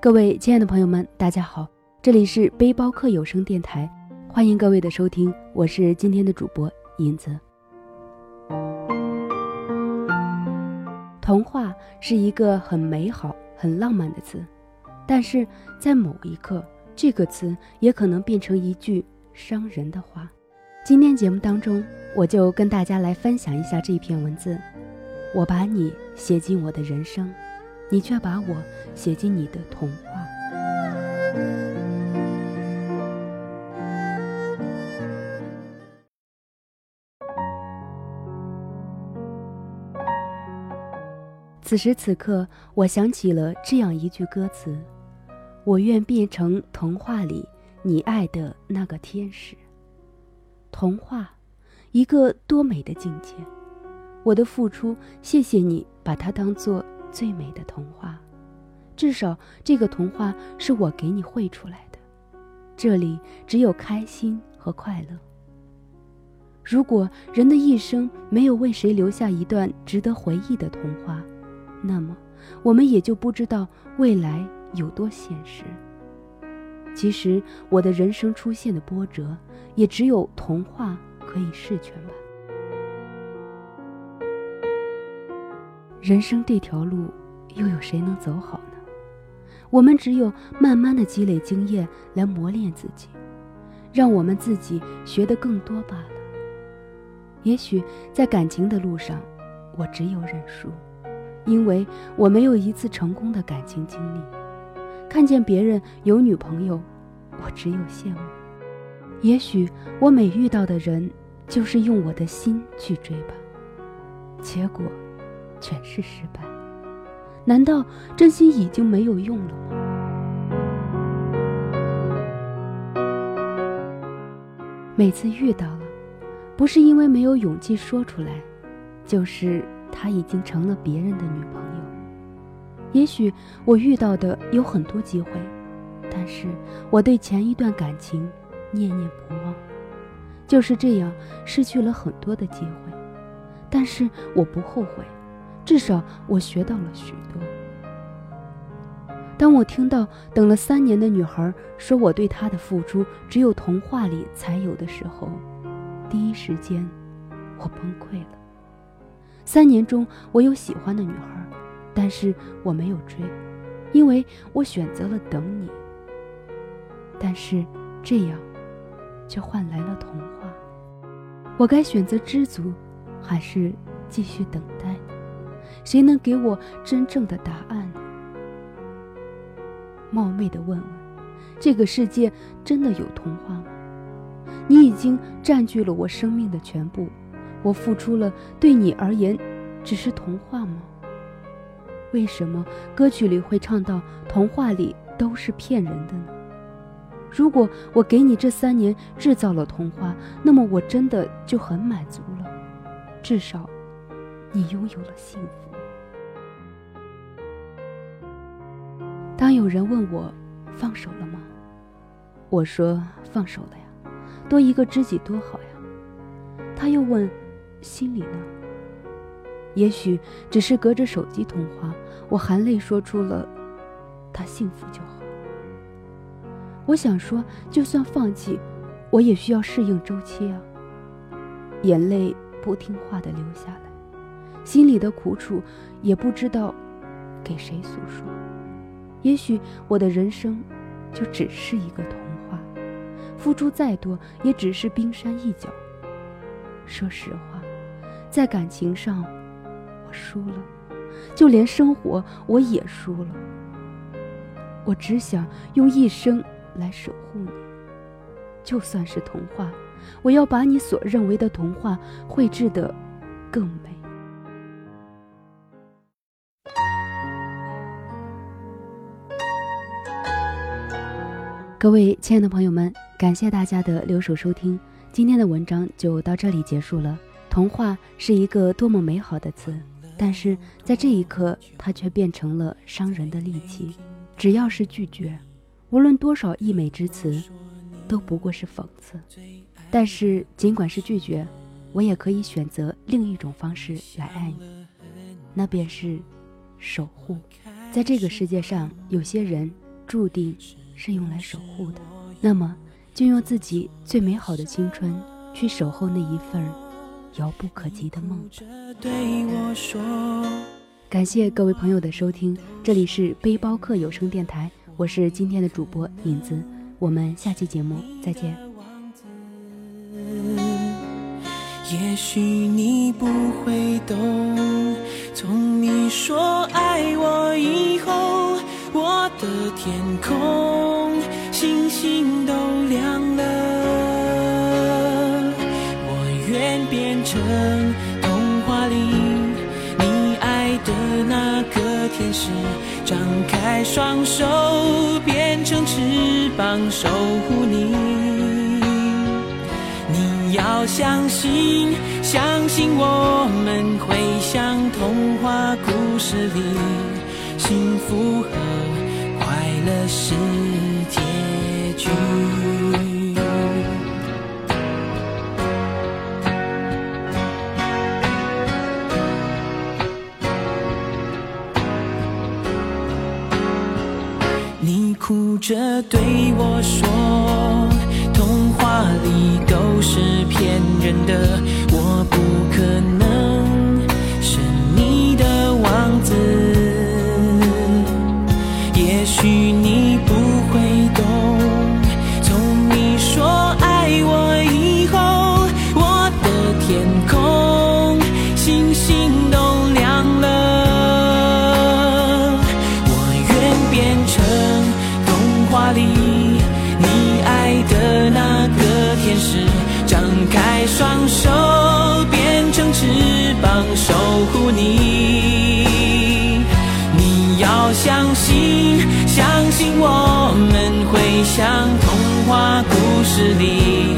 各位亲爱的朋友们，大家好，这里是背包客有声电台，欢迎各位的收听，我是今天的主播银子。童话是一个很美好、很浪漫的词，但是在某一刻，这个词也可能变成一句伤人的话。今天节目当中，我就跟大家来分享一下这篇文字。我把你写进我的人生。你却把我写进你的童话。此时此刻，我想起了这样一句歌词：“我愿变成童话里你爱的那个天使。”童话，一个多美的境界！我的付出，谢谢你把它当做。最美的童话，至少这个童话是我给你绘出来的。这里只有开心和快乐。如果人的一生没有为谁留下一段值得回忆的童话，那么我们也就不知道未来有多现实。其实我的人生出现的波折，也只有童话可以释全吧。人生这条路，又有谁能走好呢？我们只有慢慢的积累经验来磨练自己，让我们自己学得更多罢了。也许在感情的路上，我只有认输，因为我没有一次成功的感情经历。看见别人有女朋友，我只有羡慕。也许我每遇到的人，就是用我的心去追吧，结果。全是失败，难道真心已经没有用了吗？每次遇到了，不是因为没有勇气说出来，就是他已经成了别人的女朋友。也许我遇到的有很多机会，但是我对前一段感情念念不忘，就是这样失去了很多的机会，但是我不后悔。至少我学到了许多。当我听到等了三年的女孩说我对她的付出只有童话里才有的时候，第一时间我崩溃了。三年中我有喜欢的女孩，但是我没有追，因为我选择了等你。但是这样，却换来了童话。我该选择知足，还是继续等？谁能给我真正的答案呢？冒昧的问问，这个世界真的有童话吗？你已经占据了我生命的全部，我付出了，对你而言，只是童话吗？为什么歌曲里会唱到童话里都是骗人的呢？如果我给你这三年制造了童话，那么我真的就很满足了，至少，你拥有了幸福。有人问我放手了吗？我说放手了呀，多一个知己多好呀。他又问，心里呢？也许只是隔着手机通话，我含泪说出了，他幸福就好。我想说，就算放弃，我也需要适应周期啊。眼泪不听话的流下来，心里的苦楚也不知道给谁诉说。也许我的人生就只是一个童话，付出再多也只是冰山一角。说实话，在感情上我输了，就连生活我也输了。我只想用一生来守护你，就算是童话，我要把你所认为的童话绘制的更美。各位亲爱的朋友们，感谢大家的留守收听，今天的文章就到这里结束了。童话是一个多么美好的词，但是在这一刻，它却变成了伤人的利器。只要是拒绝，无论多少溢美之词，都不过是讽刺。但是尽管是拒绝，我也可以选择另一种方式来爱你，那便是守护。在这个世界上，有些人。注定是用来守护的。那么，就用自己最美好的青春去守候那一份遥不可及的梦。感谢各位朋友的收听，这里是背包客有声电台，我是今天的主播影子，我们下期节目再见。也许你不会懂，从你说爱我以后，我的天空星星都亮了。我愿变成童话里你爱的那个天使，张开双手变成翅膀守护你。你要相信，相信我们会像童话故事里，幸福和快乐是结局。你哭着对我说。童话里都是骗人的，像童话故事里，